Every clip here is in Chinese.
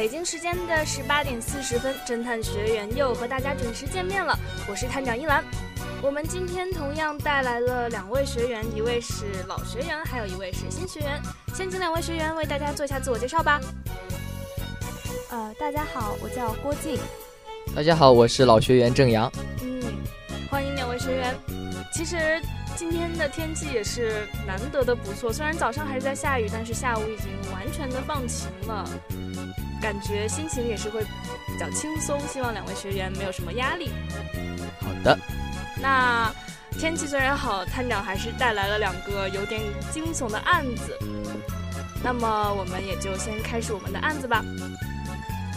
北京时间的十八点四十分，侦探学员又和大家准时见面了。我是探长一兰。我们今天同样带来了两位学员，一位是老学员，还有一位是新学员。先请两位学员为大家做一下自我介绍吧。呃，大家好，我叫郭靖。大家好，我是老学员郑阳。嗯，欢迎两位学员。其实今天的天气也是难得的不错，虽然早上还是在下雨，但是下午已经完全的放晴了。感觉心情也是会比较轻松，希望两位学员没有什么压力。好的。那天气虽然好，探长还是带来了两个有点惊悚的案子。那么我们也就先开始我们的案子吧。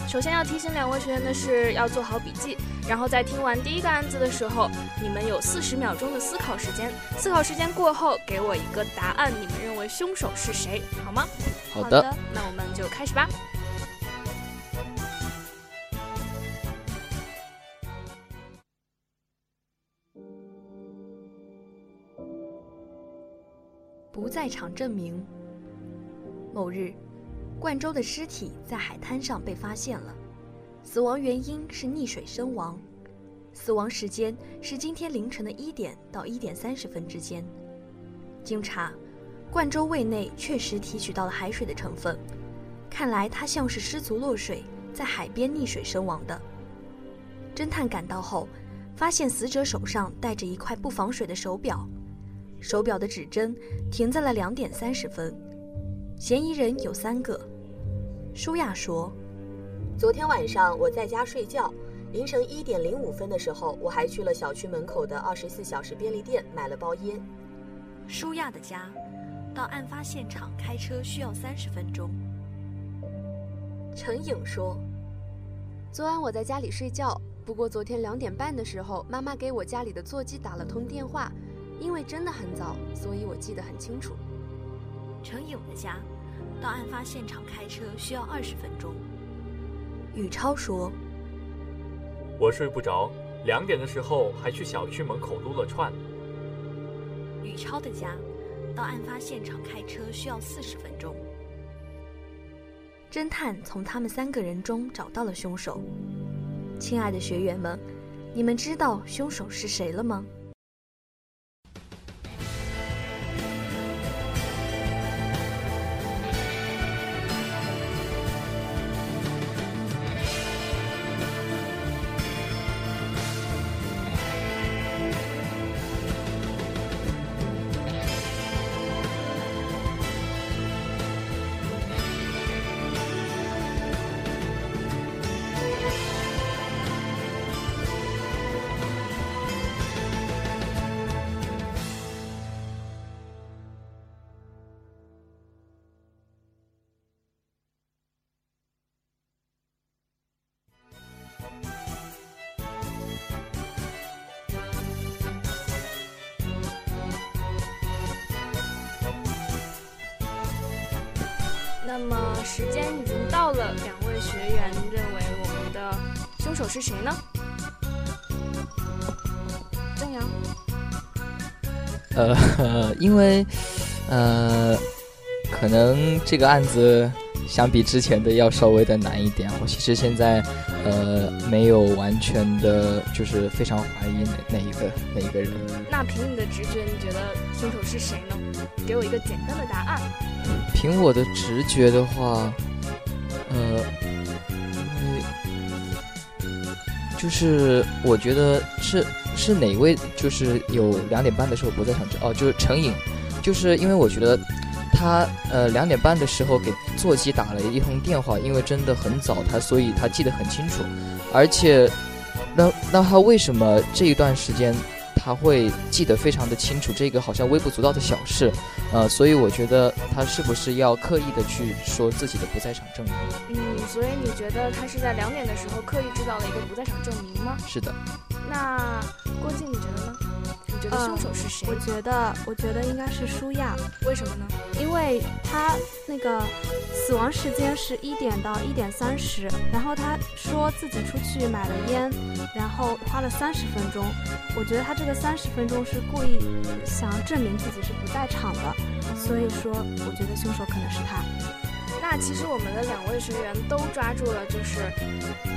首先要提醒两位学员的是，要做好笔记，然后在听完第一个案子的时候，你们有四十秒钟的思考时间。思考时间过后，给我一个答案，你们认为凶手是谁？好吗？好的。那我们就开始吧。不在场证明。某日，冠州的尸体在海滩上被发现了，死亡原因是溺水身亡，死亡时间是今天凌晨的一点到一点三十分之间。经查，冠州胃内确实提取到了海水的成分，看来他像是失足落水，在海边溺水身亡的。侦探赶到后，发现死者手上戴着一块不防水的手表。手表的指针停在了两点三十分，嫌疑人有三个。舒亚说：“昨天晚上我在家睡觉，凌晨一点零五分的时候，我还去了小区门口的二十四小时便利店买了包烟。”舒亚的家到案发现场开车需要三十分钟。陈颖说：“昨晚我在家里睡觉，不过昨天两点半的时候，妈妈给我家里的座机打了通电话。”因为真的很早，所以我记得很清楚。程勇的家到案发现场开车需要二十分钟。宇超说：“我睡不着，两点的时候还去小区门口撸了串。”宇超的家到案发现场开车需要四十分钟。侦探从他们三个人中找到了凶手。亲爱的学员们，你们知道凶手是谁了吗？那么时间已经到了，两位学员认为我们的凶手是谁呢？郑阳。呃，因为呃，可能这个案子相比之前的要稍微的难一点。我其实现在呃没有完全的，就是非常怀疑哪哪一个哪一个人。那凭你的直觉，你觉得凶手是谁呢？给我一个简单的答案。凭我的直觉的话，呃，因为就是我觉得是是哪位，就是有两点半的时候不在场，哦，就是陈颖，就是因为我觉得他呃两点半的时候给座机打了一通电话，因为真的很早，他所以他记得很清楚，而且，那那他为什么这一段时间他会记得非常的清楚？这个好像微不足道的小事，呃，所以我觉得他是不是要刻意的去说自己的不在场证明？嗯，所以你觉得他是在两点的时候刻意制造了一个不在场证明吗？是的。那郭靖，你觉得呢？觉得凶手是谁？我觉得，我觉得应该是舒亚。为什么呢？因为他那个死亡时间是一点到一点三十，然后他说自己出去买了烟，然后花了三十分钟。我觉得他这个三十分钟是故意想要证明自己是不在场的，所以说我觉得凶手可能是他。那其实我们的两位学员都抓住了，就是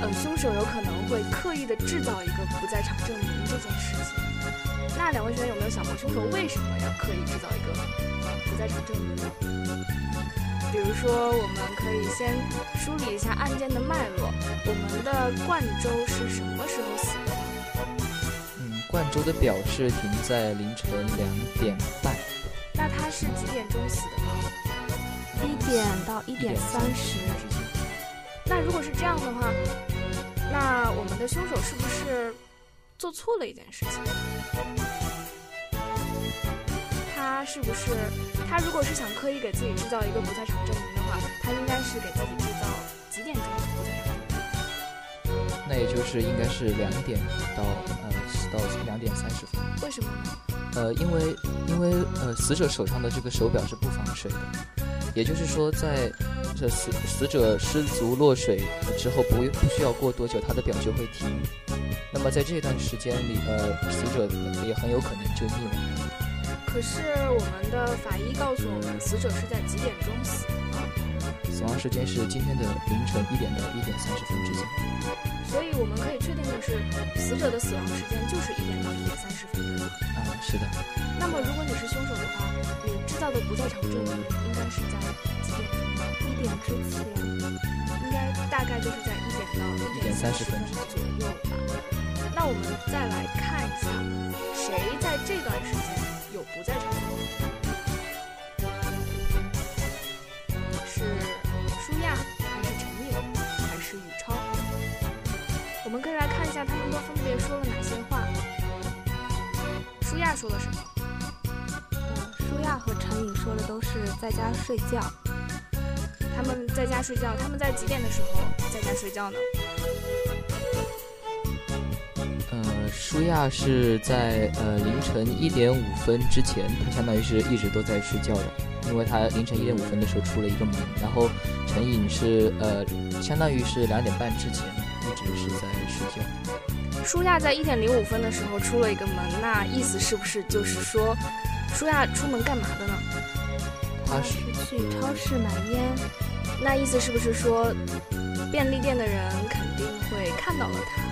呃，凶手有可能会刻意的制造一个不在场证明这件事情。那两位学员有没有想过，凶手为什么要刻意制造一个不在场证明呢？比如说，我们可以先梳理一下案件的脉络。我们的冠周是什么时候死的？嗯，冠周的表是停在凌晨两点半。那他是几点钟死的呢？一点到一点三十。那如果是这样的话，那我们的凶手是不是？做错了一件事情，他是不是？他如果是想刻意给自己制造一个不在场证明的话，他应该是给自己制造几点钟的不在场证明？那也就是应该是两点到呃到两点三十分。为什么呢？呃，因为因为呃死者手上的这个手表是不防水的，也就是说在这死死者失足落水之后，不不需要过多久，他的表就会停。那么在这段时间里，呃，死者也很有可能就溺亡。可是我们的法医告诉我们，死者是在几点钟死的？死亡时间是今天的凌晨一点到一点三十分之间。所以我们可以确定的是，死者的死亡时间就是一点到一点三十分？啊，是的。那么如果你是凶手的话，你制造的不在场证明应该是在几点钟？一点之前，应该大概就是在一点到一点三十分左右吧。那我们再来看一下，谁在这段时间有不在场证明？是舒亚，还是陈颖，还是宇超？我们可以来看一下，他们都分别说了哪些话。舒亚说了什么？嗯，舒亚和陈颖说的都是在家睡觉。他们在家睡觉，他们在几点的时候在家睡觉呢？舒亚是在呃凌晨一点五分之前，他相当于是一直都在睡觉的，因为他凌晨一点五分的时候出了一个门。然后陈颖是呃相当于是两点半之前一直是在睡觉。舒亚在一点零五分的时候出了一个门，那意思是不是就是说舒亚出门干嘛的呢？他是去超市买烟。那意思是不是说便利店的人肯定会看到了他？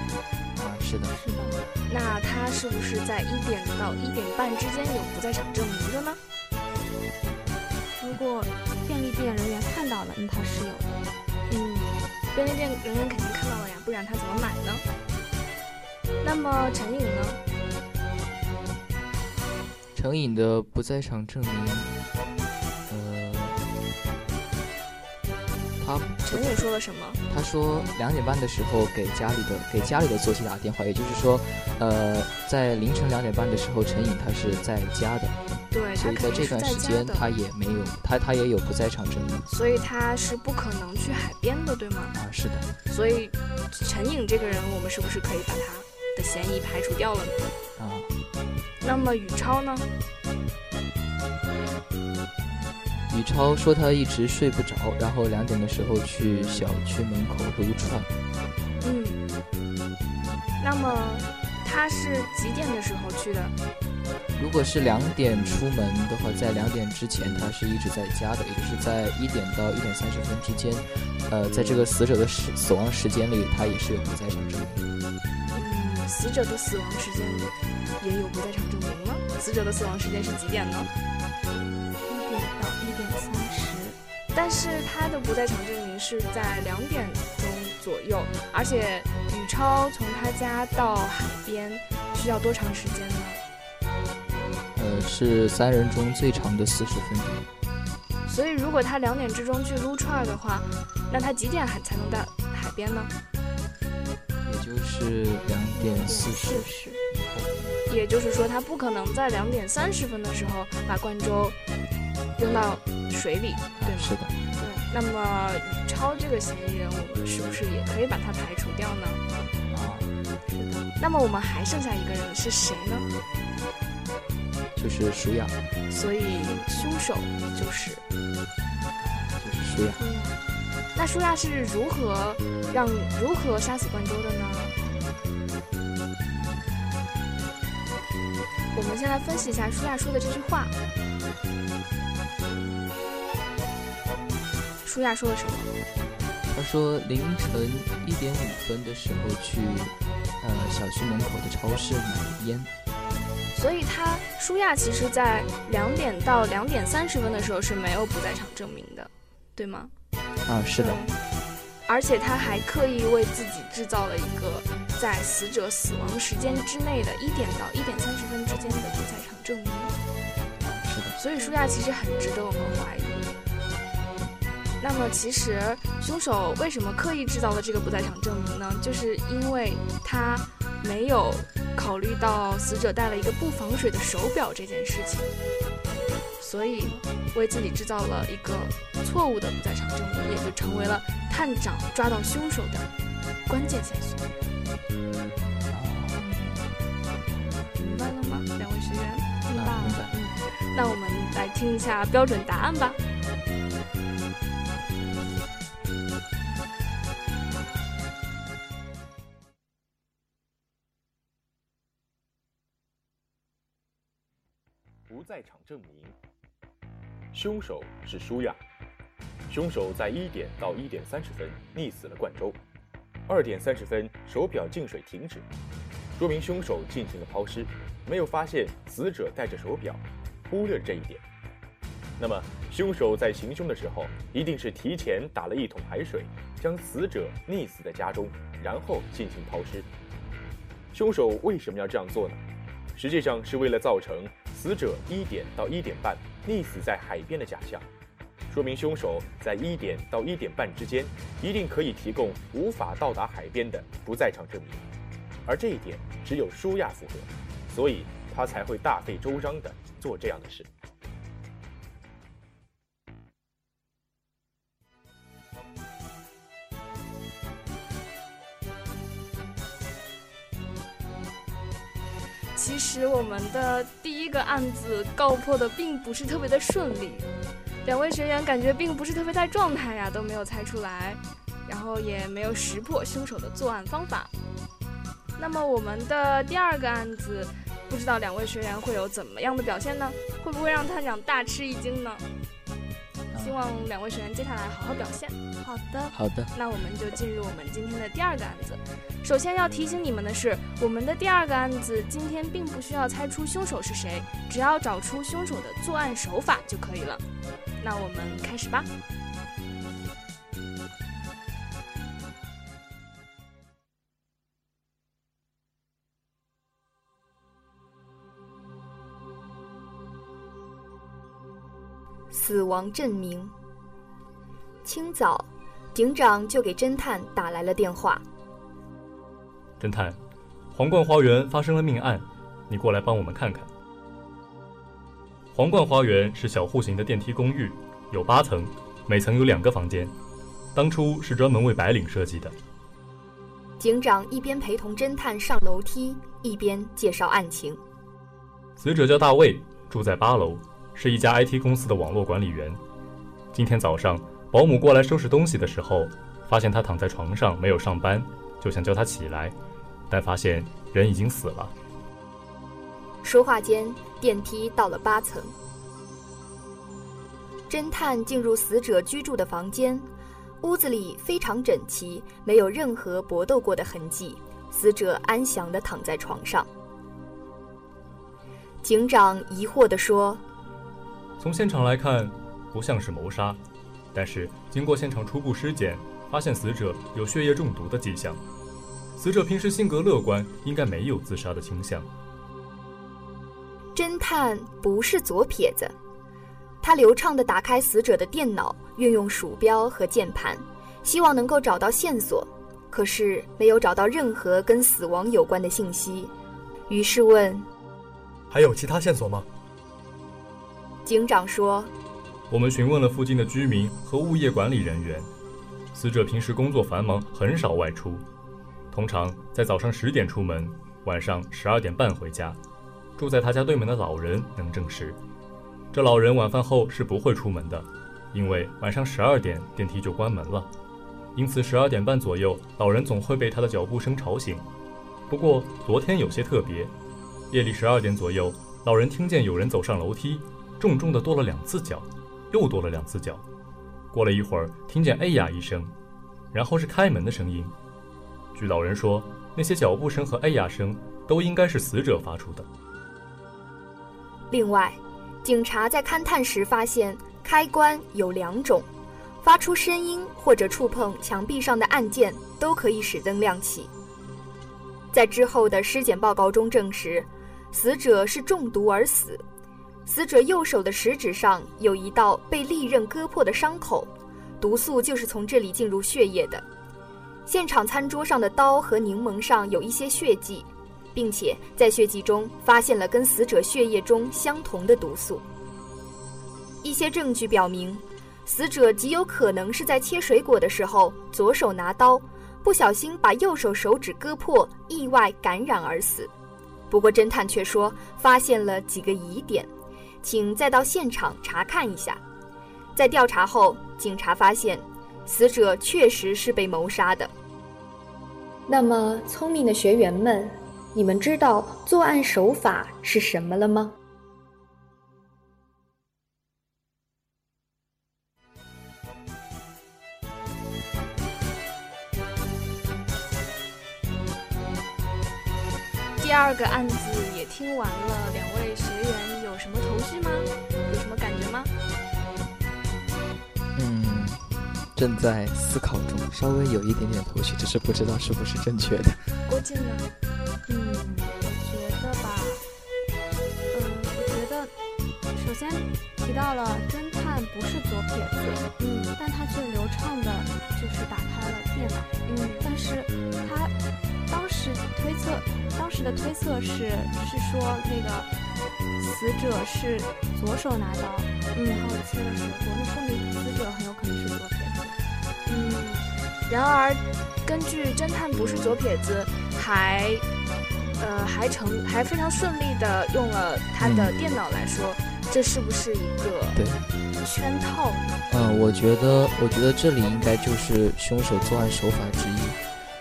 啊，是的，是的。那他是不是在一点到一点半之间有不在场证明的呢？如果便利店人员看到了，那他是有的。嗯，便利店人员肯定看到了呀，不然他怎么买呢？那么陈颖呢？陈颖的不在场证明。陈颖说了什么？他说两点半的时候给家里的给家里的座机打电话，也就是说，呃，在凌晨两点半的时候，陈颖他是在家的。对，所以在这段时间他也没有他他也有不在场证明。所以他是不可能去海边的，对吗？啊，是的。所以陈颖这个人，我们是不是可以把他的嫌疑排除掉了呢？啊。那么宇超呢？宇超说他一直睡不着，然后两点的时候去小区门口撸串。嗯，那么他是几点的时候去的？如果是两点出门的话，在两点之前他是一直在家的，也就是在一点到一点三十分之间。呃，在这个死者的死死亡时间里，他也是有不在场证明。嗯，死者的死亡时间也有不在场证明吗？死者的死亡时间是几点呢？但是他的不在场证明是在两点钟左右，而且宇超从他家到海边需要多长时间呢？呃，是三人中最长的四十分钟。所以如果他两点之中去撸串儿的话，那他几点还才能到海边呢？也就是两点四十。也就是说，他不可能在两点三十分的时候把冠州扔到水里，对吗？是的。对。那么宇超这个嫌疑人，我们是不是也可以把他排除掉呢？啊，是的。那么我们还剩下一个人是谁呢？就是舒雅。所以凶手就是就是舒雅。那舒雅是如何让如何杀死冠州的呢？我们先来分析一下舒亚说的这句话。舒亚说了什么？他说凌晨一点五分的时候去呃小区门口的超市买烟。所以他舒亚其实在两点到两点三十分的时候是没有不在场证明的，对吗？啊，是的。而且他还刻意为自己制造了一个在死者死亡时间之内的一点到一点三十分之间的不在场证明。是的。所以舒亚其实很值得我们怀疑。那么其实凶手为什么刻意制造了这个不在场证明呢？就是因为他没有考虑到死者戴了一个不防水的手表这件事情，所以为自己制造了一个错误的不在场证明，也就成为了。探长抓到凶手的关键线索，明白了吗？两位学员，明白了。嗯，那我们来听一下标准答案吧。在场证明，凶手是舒亚。凶手在一点到一点三十分溺死了冠州，二点三十分手表进水停止，说明凶手进行了抛尸，没有发现死者戴着手表，忽略这一点。那么，凶手在行凶的时候一定是提前打了一桶海水，将死者溺死在家中，然后进行抛尸。凶手为什么要这样做呢？实际上是为了造成死者一点到一点半溺死在海边的假象。说明凶手在一点到一点半之间，一定可以提供无法到达海边的不在场证明，而这一点只有舒亚符合，所以他才会大费周章的做这样的事。其实我们的第一个案子告破的并不是特别的顺利。两位学员感觉并不是特别在状态呀，都没有猜出来，然后也没有识破凶手的作案方法。那么我们的第二个案子，不知道两位学员会有怎么样的表现呢？会不会让探长大吃一惊呢？希望两位学员接下来好好表现。好的，好的。那我们就进入我们今天的第二个案子。首先要提醒你们的是，我们的第二个案子今天并不需要猜出凶手是谁，只要找出凶手的作案手法就可以了。那我们开始吧。死亡证明。清早，警长就给侦探打来了电话。侦探，皇冠花园发生了命案，你过来帮我们看看。皇冠花园是小户型的电梯公寓，有八层，每层有两个房间。当初是专门为白领设计的。警长一边陪同侦探上楼梯，一边介绍案情。死者叫大卫，住在八楼，是一家 IT 公司的网络管理员。今天早上，保姆过来收拾东西的时候，发现他躺在床上没有上班，就想叫他起来，但发现人已经死了。说话间，电梯到了八层。侦探进入死者居住的房间，屋子里非常整齐，没有任何搏斗过的痕迹。死者安详地躺在床上。警长疑惑地说：“从现场来看，不像是谋杀，但是经过现场初步尸检，发现死者有血液中毒的迹象。死者平时性格乐观，应该没有自杀的倾向。”侦探不是左撇子，他流畅地打开死者的电脑，运用鼠标和键盘，希望能够找到线索，可是没有找到任何跟死亡有关的信息。于是问：“还有其他线索吗？”警长说：“我们询问了附近的居民和物业管理人员，死者平时工作繁忙，很少外出，通常在早上十点出门，晚上十二点半回家。住在他家对门的老人能证实。”这老人晚饭后是不会出门的，因为晚上十二点电梯就关门了，因此十二点半左右，老人总会被他的脚步声吵醒。不过昨天有些特别，夜里十二点左右，老人听见有人走上楼梯，重重的跺了两次脚，又跺了两次脚。过了一会儿，听见哎呀一声，然后是开门的声音。据老人说，那些脚步声和哎呀声都应该是死者发出的。另外。警察在勘探时发现，开关有两种，发出声音或者触碰墙壁上的按键都可以使灯亮起。在之后的尸检报告中证实，死者是中毒而死。死者右手的食指上有一道被利刃割破的伤口，毒素就是从这里进入血液的。现场餐桌上的刀和柠檬上有一些血迹。并且在血迹中发现了跟死者血液中相同的毒素。一些证据表明，死者极有可能是在切水果的时候左手拿刀，不小心把右手手指割破，意外感染而死。不过侦探却说发现了几个疑点，请再到现场查看一下。在调查后，警察发现死者确实是被谋杀的。那么，聪明的学员们。你们知道作案手法是什么了吗？第二个案子也听完了，两正在思考中，稍微有一点点头绪，只是不知道是不是正确的。郭靖呢？嗯，我觉得吧，嗯，我觉得首先提到了侦探不是左撇子，嗯，但他却流畅的，就是打开了电脑，嗯，但是他当时推测，当时的推测是是说那个死者是左手拿刀，嗯然后切了水果，那说明死者很有可能是然而根据侦探不是左撇子，还。呃，还成还非常顺利的用了他的电脑来说，这是不是一个对圈套呢？嗯，我觉得，我觉得这里应该就是凶手作案手法之一，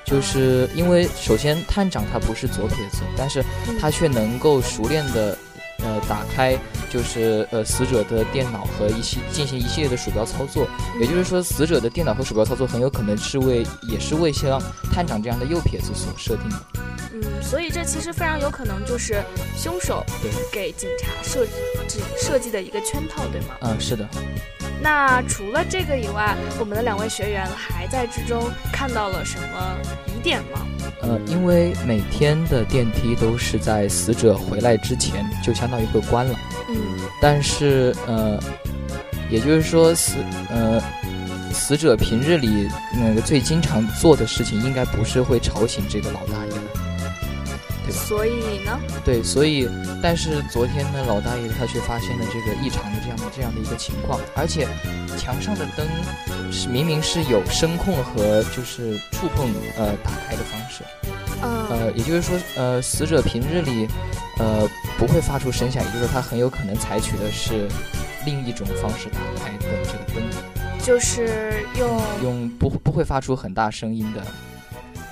就是因为首先探长他不是左撇子，但是他却能够熟练的呃打开就是呃死者的电脑和一系进行一系列的鼠标操作，也就是说死者的电脑和鼠标操作很有可能是为也是为像探长这样的右撇子所设定的。嗯，所以这其实非常有可能就是凶手给警察设置设计的一个圈套，对吗？嗯，是的。那除了这个以外，我们的两位学员还在之中看到了什么疑点吗？呃，因为每天的电梯都是在死者回来之前就相当于被关了。嗯。但是呃，也就是说死呃死者平日里那个最经常做的事情，应该不是会吵醒这个老大爷。所以呢？对，所以，但是昨天呢，老大爷他却发现了这个异常的这样的这样的一个情况，而且墙上的灯是明明是有声控和就是触碰呃打开的方式，呃，也就是说，呃，死者平日里呃不会发出声响，也就是说他很有可能采取的是另一种方式打开的这个灯，就是用用不不会发出很大声音的。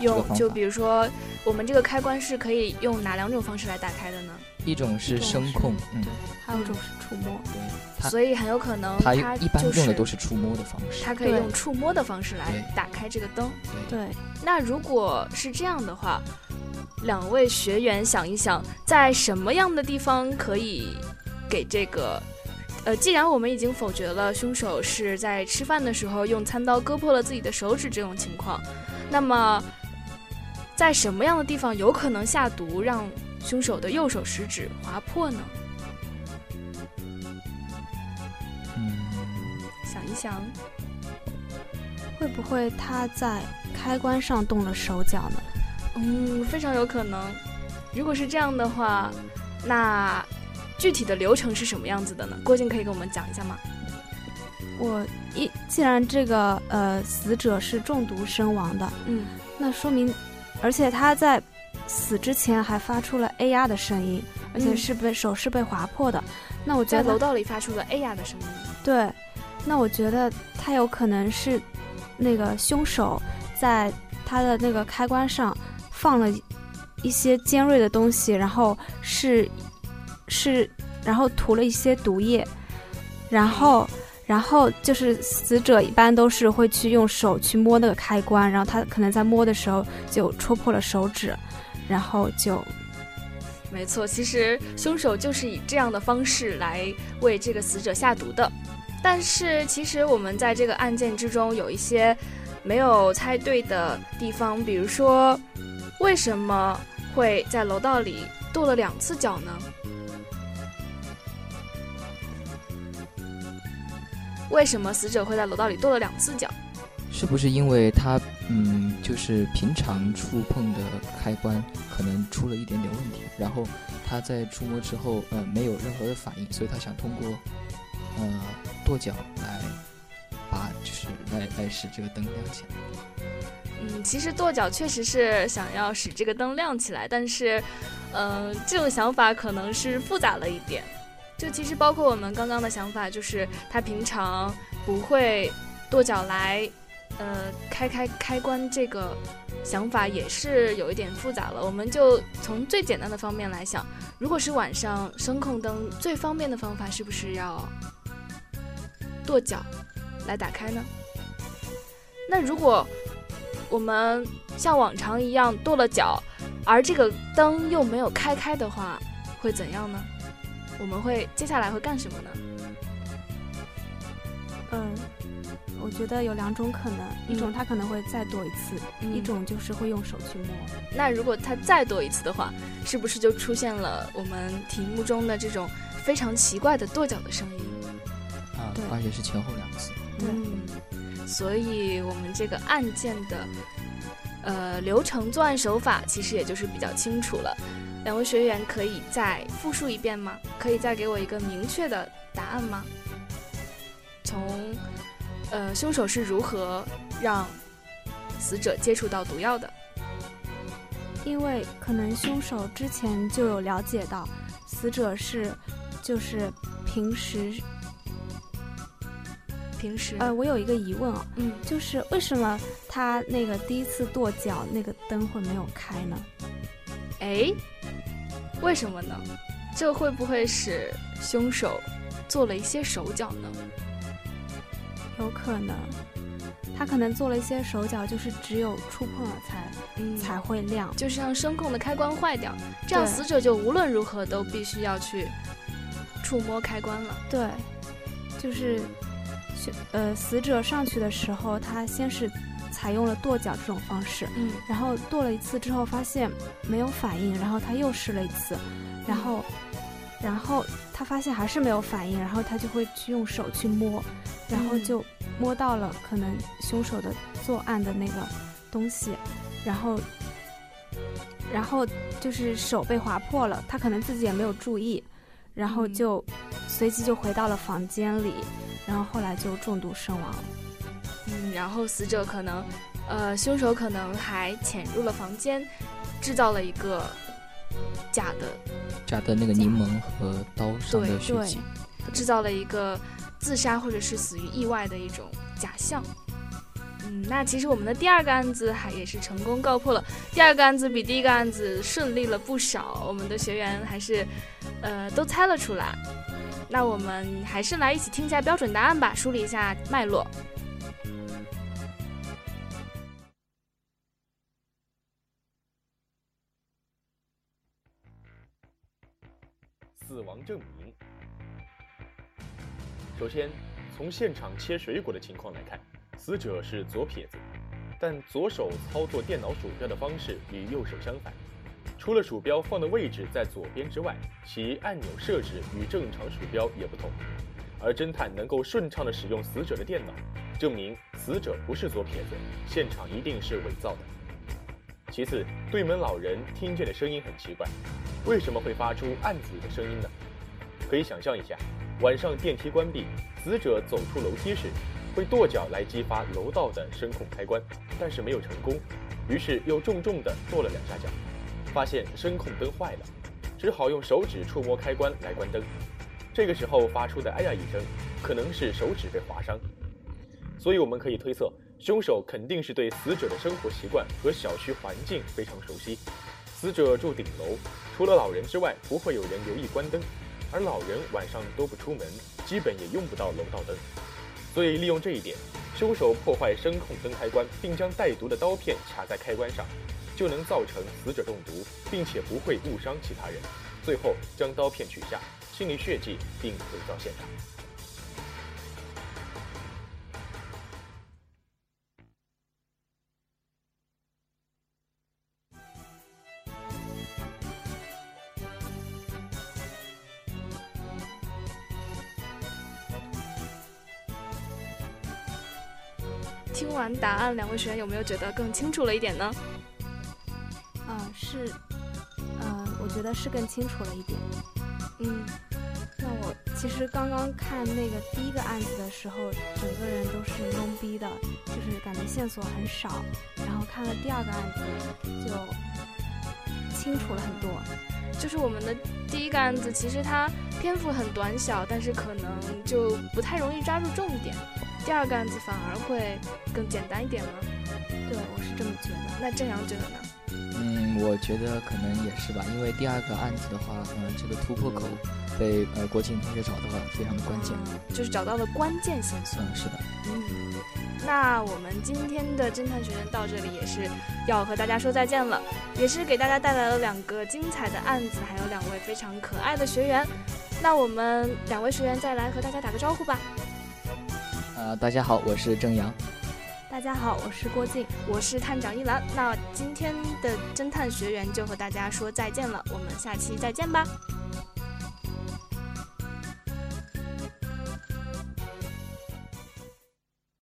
用就比如说，我们这个开关是可以用哪两种方式来打开的呢？一种是声控，嗯，还有一种是触摸。对，所以很有可能它一般用的都是触摸的方式。它可以用触摸的方式来打开这个灯。对，那如果是这样的话，两位学员想一想，在什么样的地方可以给这个？呃，既然我们已经否决了凶手是在吃饭的时候用餐刀割破了自己的手指这种情况，那么。在什么样的地方有可能下毒，让凶手的右手食指划破呢？想一想，会不会他在开关上动了手脚呢？嗯，非常有可能。如果是这样的话，那具体的流程是什么样子的呢？郭靖可以给我们讲一下吗？我一既然这个呃死者是中毒身亡的，嗯，那说明，而且他在死之前还发出了哎呀的声音，而且是被、手是被划破的。那我觉得在楼道里发出了哎呀的声音。对，那我觉得他有可能是那个凶手在他的那个开关上放了一些尖锐的东西，然后是是然后涂了一些毒液，然后然后就是死者一般都是会去用手去摸那个开关，然后他可能在摸的时候就戳破了手指，然后就没错，其实凶手就是以这样的方式来为这个死者下毒的。但是，其实我们在这个案件之中有一些没有猜对的地方，比如说，为什么会在楼道里跺了两次脚呢？为什么死者会在楼道里跺了两次脚？是不是因为他嗯，就是平常触碰的开关可能出了一点点问题，然后他在触摸之后呃没有任何的反应，所以他想通过呃跺脚来把就是来来使这个灯亮起来。嗯，其实跺脚确实是想要使这个灯亮起来，但是，嗯、这种想法可能是复杂了一点。就其实包括我们刚刚的想法，就是他平常不会跺脚来，呃，开开开关这个想法也是有一点复杂了。我们就从最简单的方面来想，如果是晚上声控灯，最方便的方法是不是要跺脚来打开呢？那如果我们像往常一样跺了脚，而这个灯又没有开开的话，会怎样呢？我们会接下来会干什么呢？嗯，我觉得有两种可能，一种他可能会再多一次，嗯一种就是会用手去摸。那如果它再多一次的话，是不是就出现了我们题目中的这种非常奇怪的跺脚的声音？啊对，而且是前后两次。对嗯，所以我们这个案件的呃流程作案手法其实也就是比较清楚了。两位学员可以再复述一遍吗？可以再给我一个明确的答案吗？从呃凶手是如何让死者接触到毒药的？因为可能凶手之前就有了解到，死者是就是平时平时呃，我有一个疑问啊，嗯就是为什么他那个第一次跺脚那个灯会没有开呢？哎，为什么呢？这会不会使凶手做了一些手脚呢？有可能，他可能做了一些手脚，就是只有触碰了才、嗯才会亮。就是让声控的开关坏掉，这样死者就无论如何都必须要去触摸开关了。对，就是，呃，死者上去的时候，他先是采用了跺脚这种方式，嗯。然后跺了一次之后发现没有反应，然后他又试了一次，然后，然后他发现还是没有反应，然后他就会去用手去摸，然后嗯。就摸到了可能凶手的作案的那个东西，然后，然后就是手被划破了，他可能自己也没有注意，然后嗯。就随即就回到了房间里，然后后来就中毒身亡了。嗯，然后死者可能，呃，凶手可能还潜入了房间，制造了一个假的，假的那个柠檬和刀上的血迹。制造了一个自杀或者是死于意外的一种假象。嗯，那其实我们的第二个案子还也是成功告破了。第二个案子比第一个案子顺利了不少，我们的学员还是，呃，都猜了出来。那我们还是来一起听一下标准答案吧，梳理一下脉络。死亡证明。首先，从现场切水果的情况来看，死者是左撇子，但左手操作电脑鼠标的方式与右手相反。除了鼠标放的位置在左边之外，其按钮设置与正常鼠标也不同。而侦探能够顺畅地使用死者的电脑，证明死者不是左撇子，现场一定是伪造的。其次，对门老人听见的声音很奇怪，为什么会发出暗紫的声音呢？可以想象一下，晚上电梯关闭，死者走出楼梯时，会跺脚来激发楼道的声控开关，但是没有成功，于是又重重地跺了两下脚，发现声控灯坏了，只好用手指触摸开关来关灯。这个时候发出的“哎呀”一声，可能是手指被划伤，所以我们可以推测，凶手肯定是对死者的生活习惯和小区环境非常熟悉。死者住顶楼，除了老人之外，不会有人留意关灯，而老人晚上都不出门，基本也用不到楼道灯，所以利用这一点，凶手破坏声控灯开关，并将带毒的刀片卡在开关上，就能造成死者中毒，并且不会误伤其他人。最后将刀片取下。清理血迹并伪造现场。答案，两位学员有没有觉得更清楚了一点呢？啊，是，嗯，我觉得是更清楚了一点。嗯，那我其实刚刚看那个第一个案子的时候，整个人都是懵逼的，就是感觉线索很少。然后看了第二个案子，就清楚了很多。就是我们的第一个案子，其实它篇幅很短小，但是可能就不太容易抓住重点。第二个案子反而会更简单一点吗？对，我是这么觉得。那正阳觉得呢？嗯，我觉得可能也是吧，因为第二个案子的话，呃，这个突破口被呃国庆同学找到了，非常的关键，就是找到了关键线索。嗯，是的。嗯，那我们今天的侦探学院到这里也是要和大家说再见了，也是给大家带来了两个精彩的案子，还有两位非常可爱的学员。那我们两位学员再来和大家打个招呼吧。呃，大家好，我是郑阳。大家好，我是郭靖，我是探长一兰。那今天的侦探学员就和大家说再见了，我们下期再见吧。